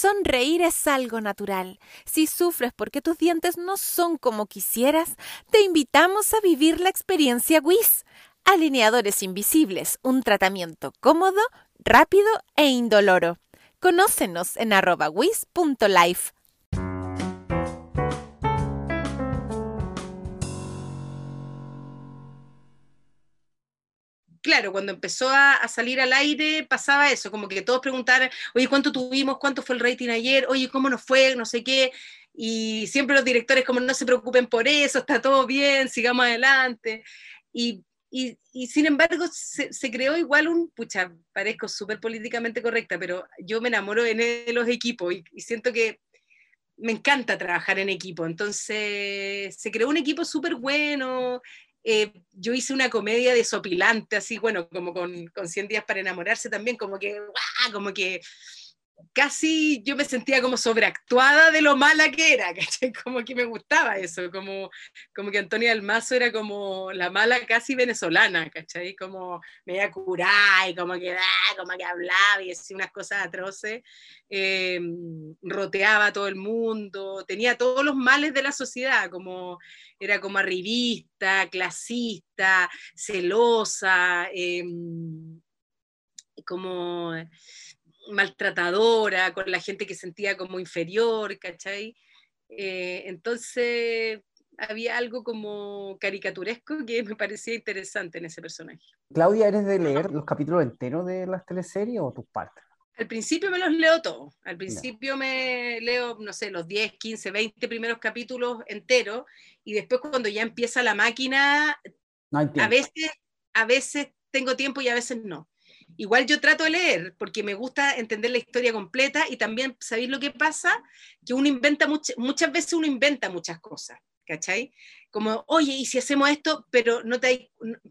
Sonreír es algo natural. Si sufres porque tus dientes no son como quisieras, te invitamos a vivir la experiencia WIS. Alineadores invisibles, un tratamiento cómodo, rápido e indoloro. Conócenos en arroba wis.life. claro, cuando empezó a, salir al aire pasaba eso, como que todos preguntaban, oye, ¿cuánto tuvimos? ¿Cuánto fue el rating ayer? Oye, ¿cómo nos fue? No sé qué. Y siempre los directores como no se preocupen por eso, está todo bien, sigamos adelante. Y, sin embargo se, creó igual un, pucha, parezco súper políticamente correcta, pero yo me enamoro de los equipos y, y siento que me encanta trabajar en equipo. Entonces se creó un equipo súper bueno, eh, yo hice una comedia desopilante, así, bueno, como con, con 100 días para enamorarse también, como que, como que casi yo me sentía como sobreactuada de lo mala que era, Como que me gustaba eso, como, como que Antonia Almazo era como la mala casi venezolana, ¿cachai? Como media curada y como que, ah, como que hablaba y decía unas cosas atroces, em, roteaba a todo el mundo, tenía todos los males de la sociedad, como era como arribista, clasista, celosa, em, como maltratadora, con la gente que sentía como inferior, ¿cachai? Eh, entonces había algo como caricaturesco que me parecía interesante en ese personaje. Claudia, ¿eres de leer los capítulos enteros de las teleseries o tus partes? Al principio me los leo todos. Al principio me leo, no sé, los 10, 15, 20 primeros capítulos enteros y después cuando ya empieza la máquina, a veces, a veces tengo tiempo y a veces no. Igual yo trato de leer porque me gusta entender la historia completa y también, ¿sabéis lo que pasa? Que uno inventa, muchas veces uno inventa muchas cosas, ¿cachai? Como, oye, ¿y si hacemos esto? Pero, no te,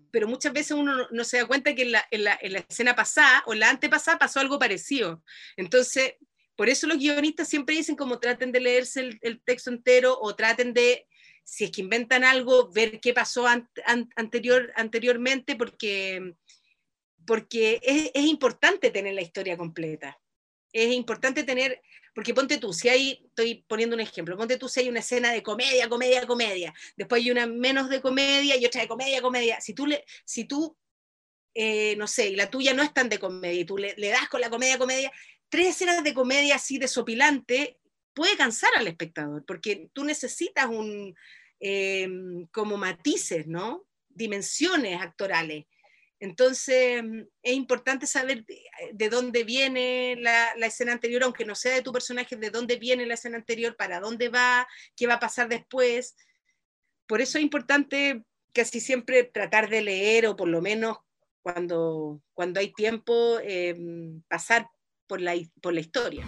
pero muchas veces uno no, se da cuenta que en la, en, la, en la, escena pasada o en la antepasada pasó algo parecido. Entonces, por eso los guionistas siempre dicen como traten de leerse el, texto entero o traten de, si es que inventan algo, ver qué pasó anterior, anteriormente, porque porque es, importante tener la historia completa. Es importante tener, porque ponte tú, si hay, estoy poniendo un ejemplo, ponte tú si hay una escena de comedia, comedia, comedia, después hay una menos de comedia y otra de comedia, comedia. Si tú, le, si tú eh, no sé, y la tuya no es tan de comedia, y tú le, das con la comedia, comedia, tres escenas de comedia así desopilante, puede cansar al espectador, porque tú necesitas un, eh, como matices, ¿no? Dimensiones actorales. Entonces, mm, es importante saber de, dónde viene la, escena anterior, aunque no sea de tu personaje, de dónde viene la escena anterior, para dónde va, qué va a pasar después. Por eso es importante casi siempre tratar de leer, o por lo menos cuando, cuando hay tiempo, em, pasar por la, por la historia.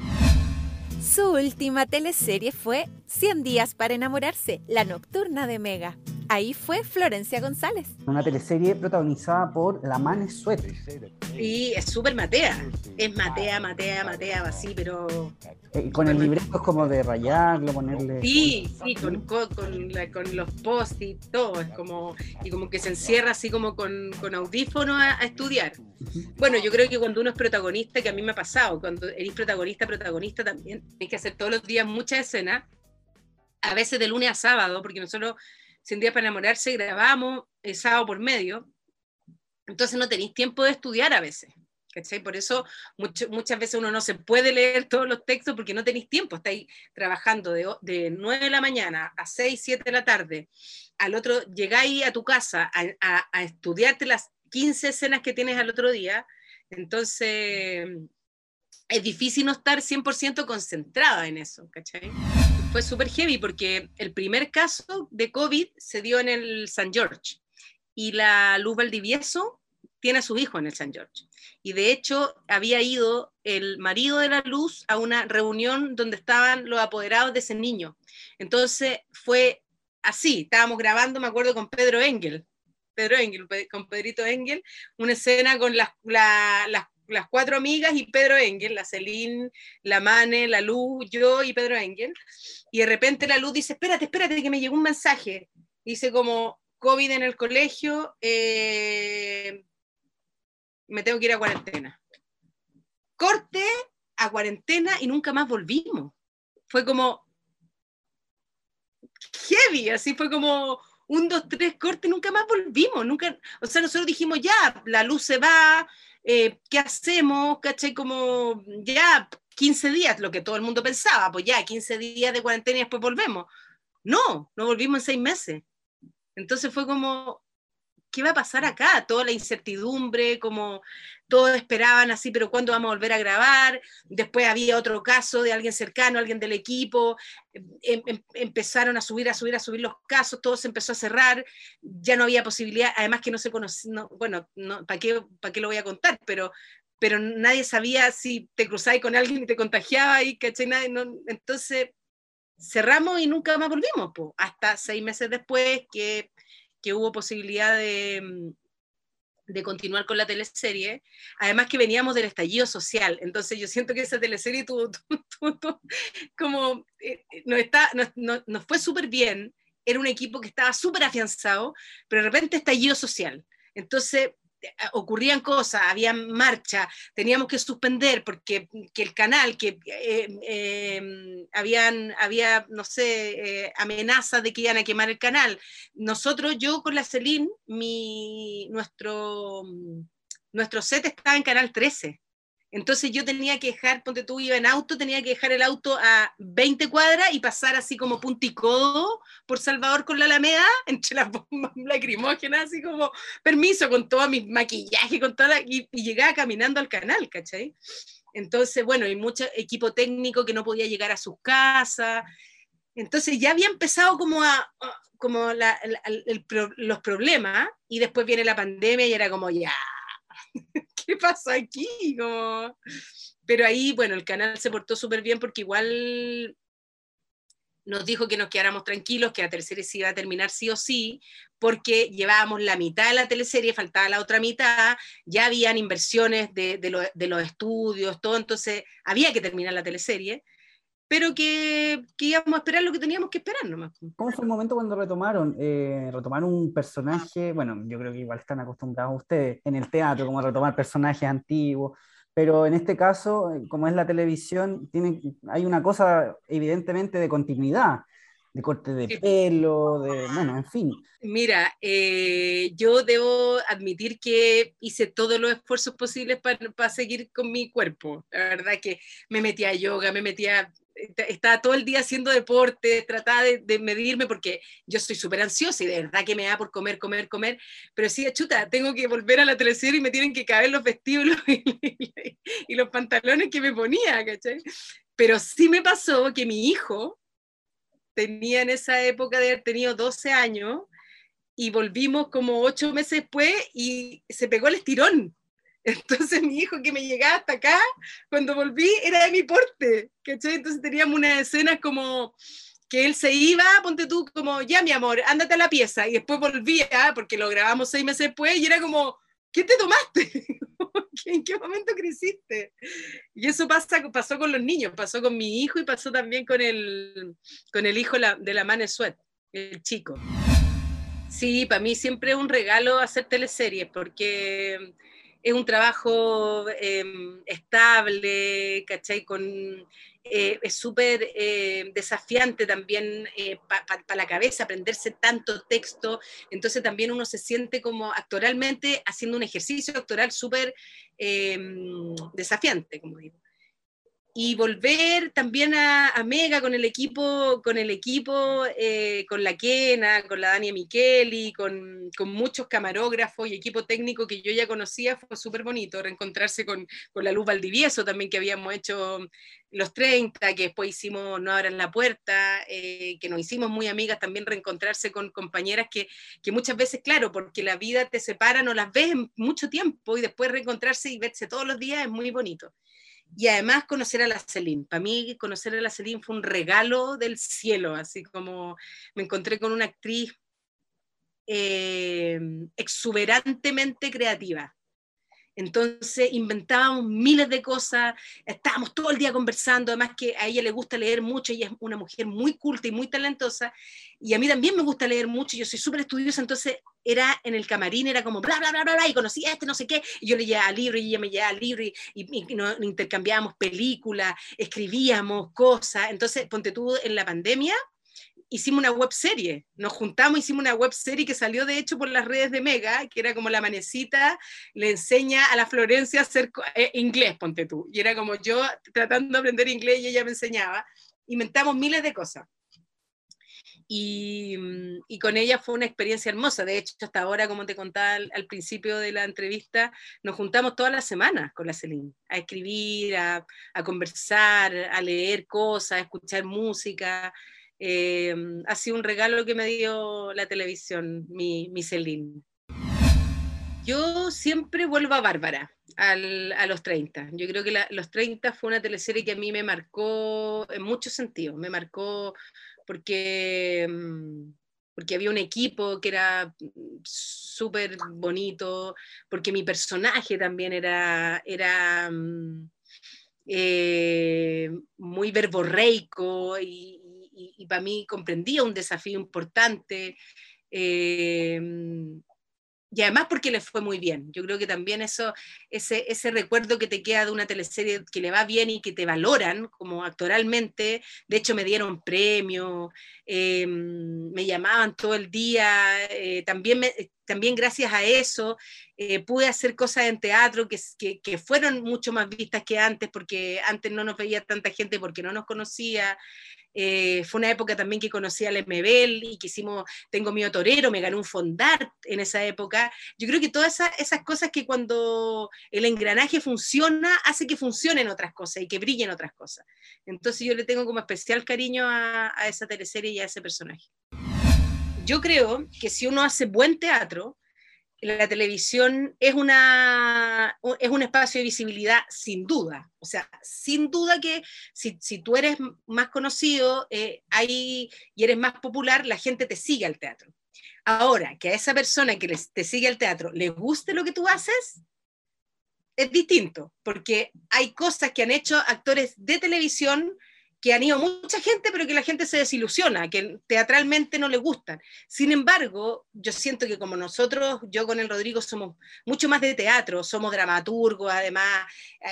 Su última teleserie fue 100 días para enamorarse, la nocturna de Mega. Ahí fue Florencia González. Una teleserie protagonizada por la Mane Suete. Y es súper Matea. Es Matea, Matea, Matea, así, pero. Eh, con el libreto es como de rayarlo, ponerle. Sí, sí, con, con, con, los post y todo. Es como. Y como que se encierra así como con, con audífonos a, estudiar. Bueno, yo creo que cuando uno es protagonista, que a mí me ha pasado, cuando eres protagonista, protagonista también, hay que hacer todos los días muchas escenas. A veces de lunes a sábado, porque nosotros 100 días para enamorarse, grabamos el sábado por medio, entonces no tenéis tiempo de estudiar a veces. ¿cachai? Por eso muchas veces uno no se puede leer todos los textos porque no tenéis tiempo, estáis trabajando de, de 9 de la mañana a 6, 7 de la tarde, al otro llegáis a tu casa a, a, estudiarte las 15 escenas que tienes al otro día, entonces es difícil no estar 100% concentrada en eso, ¿cachai? Fue súper heavy porque el primer caso de COVID se dio en el San George y la Luz Valdivieso tiene a su hijo en el San George. Y de hecho había ido el marido de la luz a una reunión donde estaban los apoderados de ese niño. Entonces fue así, estábamos grabando, me acuerdo, con Pedro Engel, Pedro Engel, con Pedrito Engel, una escena con las, las, las cuatro amigas y Pedro Engel, la Celine, la Mane, la Luz, yo y Pedro Engel. Y de repente la Luz dice, espérate, espérate, que me llegó un mensaje. Dice como, COVID en el colegio, eh, me tengo que ir a cuarentena. Corte a cuarentena y nunca más volvimos. Fue como heavy, así fue como un, dos, tres cortes, nunca más volvimos, nunca, o sea, nosotros dijimos, ya, la luz se va, eh, ¿qué hacemos? ¿Caché? Como, ya, 15 días, lo que todo el mundo pensaba, pues ya, 15 días de cuarentena y después volvemos. No, no volvimos en seis meses. Entonces fue como, ¿qué va a pasar acá? Toda la incertidumbre, como todos esperaban así, pero ¿cuándo vamos a volver a grabar? Después había otro caso de alguien cercano, alguien del equipo, em, em, empezaron a subir, a subir, a subir los casos, todo se empezó a cerrar, ya no había posibilidad, además que no se conocía, bueno, ¿para qué, ¿para qué lo voy a contar? Pero, pero nadie sabía si te cruzáis con alguien y te contagiaba y. Nadie, entonces cerramos y nunca más volvimos, hasta seis meses después que que hubo posibilidad de, de continuar con la teleserie, además que veníamos del estallido social, entonces yo siento que esa teleserie tuvo, como, eh, nos, está, nos fue súper bien, era un equipo que estaba súper afianzado, pero de repente estallido social. Entonces, eh, ocurrían cosas, había marcha, teníamos que suspender porque que el canal, que eh, em, habían, había, no sé, eh, amenazas de que iban a quemar el canal. Nosotros, yo con la Celine, mi, nuestro, nuestro set estaba en Canal 13. Entonces yo tenía que dejar, ponte tú, iba en auto, tenía que dejar el auto a 20 cuadras y pasar así como punticodo por Salvador con la Alameda, entre las bombas lacrimógenas, así como, permiso, con todo mi maquillaje, con toda y, llegaba caminando al canal, ¿cachai? Entonces, bueno, y mucho equipo técnico que no podía llegar a sus casas. Entonces ya había empezado como a, como los problemas y después viene la pandemia y era como ya, ¿qué pasa aquí? Pero ahí, bueno, el canal se portó súper bien porque igual nos dijo que nos quedáramos tranquilos, que la teleserie se iba a terminar sí o sí, porque llevábamos la mitad de la teleserie, faltaba la otra mitad, ya habían inversiones de, de los estudios, todo, entonces había que terminar la teleserie pero que, que, íbamos a esperar lo que teníamos que esperar nomás. ¿Cómo fue el momento cuando retomaron? Eh, retomaron un personaje, bueno, yo creo que igual están acostumbrados ustedes en el teatro, como a retomar personajes antiguos, pero en este caso, eh, como es la televisión, tiene, hay una cosa evidentemente de continuidad, de corte de pelo, de, bueno, en fin. Mira, eh, yo debo admitir que hice todos los esfuerzos posibles para, seguir con mi cuerpo. La verdad que me metía a yoga, me metía estaba todo el día haciendo deporte, trataba de, medirme porque yo soy súper ansiosa y de verdad que me da por comer, comer, comer, pero decía, chuta, tengo que volver a la televisión y me tienen que caber los vestidos y, los pantalones que me ponía, ¿cachai? Pero sí me pasó que mi hijo tenía en esa época de haber tenido 12 años y volvimos como ocho meses después y se pegó el estirón entonces mi hijo que me llegaba hasta acá, cuando volví, era de mi porte, ¿cachai? Entonces teníamos una escena como que él se iba, ponte tú como, ya mi amor, ándate a la pieza, y después volvía, porque lo grabamos seis meses después, y era como, ¿qué te tomaste? ¿En qué momento creciste? Y eso pasa, pasó con los niños, pasó con mi hijo y pasó también con el, con el hijo de la Mane Sweat, el chico. Sí, para mí siempre es un regalo hacer teleseries, porque es un trabajo em, estable, ¿cachai? Con, eh, es súper eh, desafiante también eh, para la cabeza aprenderse tanto texto, entonces también uno se siente como actoralmente haciendo un ejercicio actoral súper desafiante, como digo. Y volver también a, Mega con el equipo, con el equipo, eh, con la Kena, con la Dania Micheli, con, con, muchos camarógrafos y equipo técnico que yo ya conocía, fue súper bonito reencontrarse con, con, la Luz Valdivieso también que habíamos hecho los 30, que después hicimos No abran la puerta, eh, que nos hicimos muy amigas, también reencontrarse con compañeras que, que muchas veces, claro, porque la vida te separa, no las ves mucho tiempo y después reencontrarse y verse todos los días es muy bonito y además conocer a la Celine. Para mí conocer a la Celine fue un regalo del cielo, así como me encontré con una actriz eh, exuberantemente creativa. Entonces inventábamos miles de cosas, estábamos todo el día conversando, además que a ella le gusta leer mucho, ella es una mujer muy culta y muy talentosa, y a mí también me gusta leer mucho, yo soy súper estudiosa, entonces era en el camarín, era como bla, bla, bla, bla, bla, y conocía a este no sé qué, y yo le llevaba libro y ella me llevaba libro, y, y, nos intercambiábamos películas, escribíamos cosas, entonces ponte tú en la pandemia, hicimos una web serie, nos juntamos, hicimos una web serie que salió de hecho por las redes de Mega, que era como la manecita le enseña a la Florencia a hacer eh, inglés, ponte tú, y era como yo tratando de aprender inglés y ella me enseñaba, inventamos miles de cosas. Y, y, con ella fue una experiencia hermosa. De hecho, hasta ahora, como te contaba al, principio de la entrevista, nos juntamos todas las semanas con la Celine, a escribir, a, a conversar, a leer cosas, a escuchar música. Eh, ha sido un regalo que me dio la televisión, mi, mi Celine. Yo siempre vuelvo a Bárbara, al, a los 30. Yo creo que los 30 fue una teleserie que a mí me marcó en muchos sentidos. Me marcó porque, mm, porque había un equipo que era súper bonito, porque mi personaje también era, era mm, eh, muy verborreico y, y, para mí comprendía un desafío importante. Eh, y además porque le fue muy bien. Yo creo que también eso, ese, ese recuerdo que te queda de una teleserie que le va bien y que te valoran como actoralmente, de hecho me dieron premio, eh, me llamaban todo el día, eh, también, también gracias a eso pude hacer cosas en teatro que, que, fueron mucho más vistas que antes, porque antes no nos veía tanta gente porque no nos conocía. Eh, fue una época también que conocí al MBL y que hicimos Tengo Mío Torero, me ganó un fondar en esa época. Yo creo que todas esas, cosas que cuando el engranaje funciona, hace que funcionen otras cosas y que brillen otras cosas. Entonces yo le tengo como especial cariño a, a esa teleserie y a ese personaje. Yo creo que si uno hace buen teatro, la televisión es, una, es un espacio de visibilidad sin duda. O sea, sin duda que si, si tú eres más conocido eh, y eres más popular, la gente te sigue al teatro. Ahora, que a esa persona que te sigue al teatro le guste lo que tú haces, es distinto, porque hay cosas que han hecho actores de televisión que han ido mucha gente, pero que la gente se desilusiona, que teatralmente no le gustan. Sin embargo, yo siento que como nosotros, yo con el Rodrigo somos mucho más de teatro, somos dramaturgos, además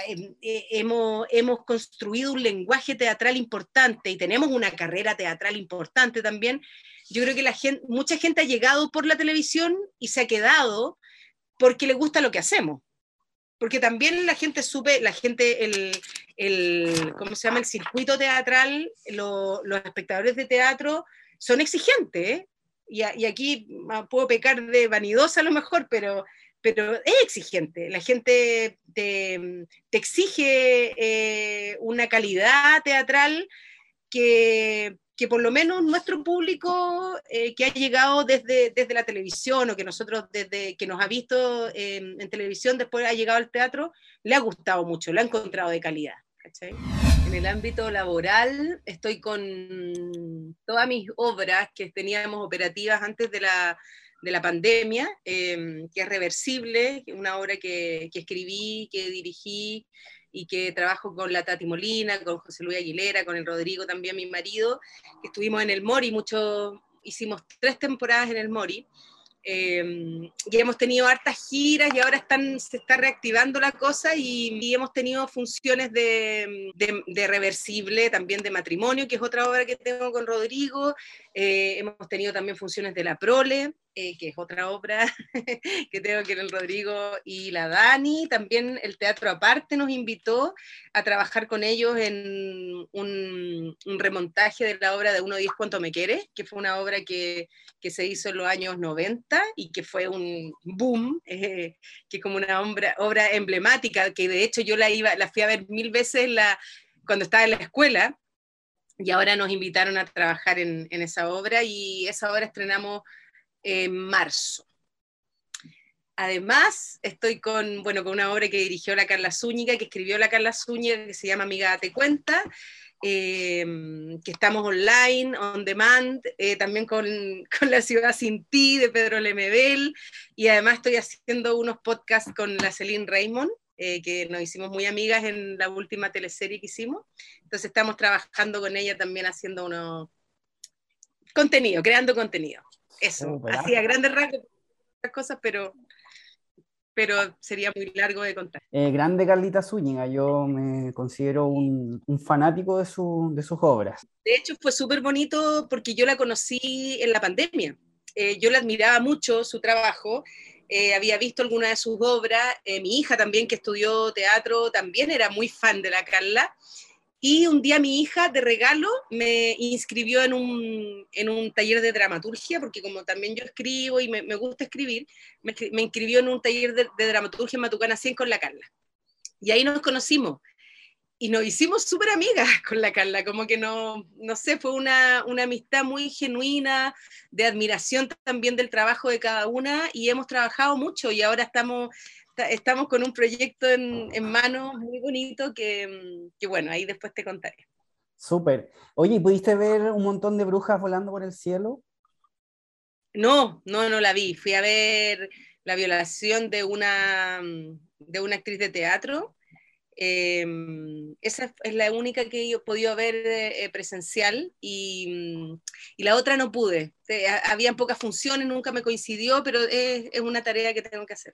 eh, eh, hemos, hemos construido un lenguaje teatral importante y tenemos una carrera teatral importante también. Yo creo que la gente, mucha gente ha llegado por la televisión y se ha quedado porque le gusta lo que hacemos porque también la gente supe, la gente, el, el ¿cómo se llama? El circuito teatral, los espectadores de teatro son exigentes, ¿eh? y, aquí puedo pecar de vanidosa a lo mejor, pero, pero es exigente. La gente te, te exige eh, una calidad teatral que, que por lo menos nuestro público eh, que ha llegado desde, desde la televisión o que nosotros desde que nos ha visto en televisión después ha llegado al teatro, le ha gustado mucho, lo ha encontrado de calidad. En el ámbito laboral estoy con todas mis obras que teníamos operativas antes de la, de la pandemia, em, que es Reversible, una obra que, escribí, que dirigí y que trabajo con la Tati Molina, con José Luis Aguilera, con el Rodrigo también, mi marido, que estuvimos en el Mori, mucho, hicimos tres temporadas en el Mori, eh, y hemos tenido hartas giras y ahora están, se está reactivando la cosa y, hemos tenido funciones de, de, reversible, también de matrimonio, que es otra obra que tengo con Rodrigo, eh, hemos tenido también funciones de la prole, eh, que es otra obra que tengo que el Rodrigo y la Dani. También el Teatro Aparte nos invitó a trabajar con ellos en un, remontaje de la obra de Uno Diez Cuánto Me Quiere, que fue una obra que, que, se hizo en los años 90 y que fue un boom, eh, que es como una obra, obra emblemática, que de hecho yo la, iba, la fui a ver mil veces la, cuando estaba en la escuela. Y ahora nos invitaron a trabajar en, en esa obra y esa obra estrenamos en marzo. Además, estoy con, bueno, con una obra que dirigió la Carla Zúñiga, que escribió la Carla Zúñiga, que se llama Amiga Te Cuenta, em, que estamos online, on demand, eh, también con, con, La Ciudad Sin Ti, de Pedro Lemebel, y además estoy haciendo unos podcasts con la Celine Raymond, eh, que nos hicimos muy amigas en la última teleserie que hicimos, entonces estamos trabajando con ella también haciendo unos contenido, creando contenido. Eso, hacía grandes rasgos cosas, pero, pero sería muy largo de contar. Eh, grande Carlita Zúñiga, yo me considero un, un fanático de, su, de, sus obras. De hecho, fue súper bonito porque yo la conocí en la pandemia. Eh, yo la admiraba mucho, su trabajo, eh, había visto alguna de sus obras, mi hija también que estudió teatro también era muy fan de la Carla, y un día mi hija de regalo me inscribió en un, en un taller de dramaturgia, porque como también yo escribo y me, me gusta escribir, me, me, inscribió en un taller de, dramaturgia en Matucana 100 con la Carla. Y ahí nos conocimos. Y nos hicimos súper amigas con la Carla, como que no, no sé, fue una, una amistad muy genuina, de admiración también del trabajo de cada una, y hemos trabajado mucho y ahora estamos estamos con un proyecto en, en mano muy bonito que, que, bueno, ahí después te contaré. Súper. Oye, ¿pudiste ver un montón de brujas volando por el cielo? No, no, no la vi. Fui a ver la violación de una, de una actriz de teatro. Eh, esa es la única que yo he podido ver eh, presencial y, y, la otra no pude. Habían pocas funciones, nunca me coincidió, pero es, es una tarea que tengo que hacer.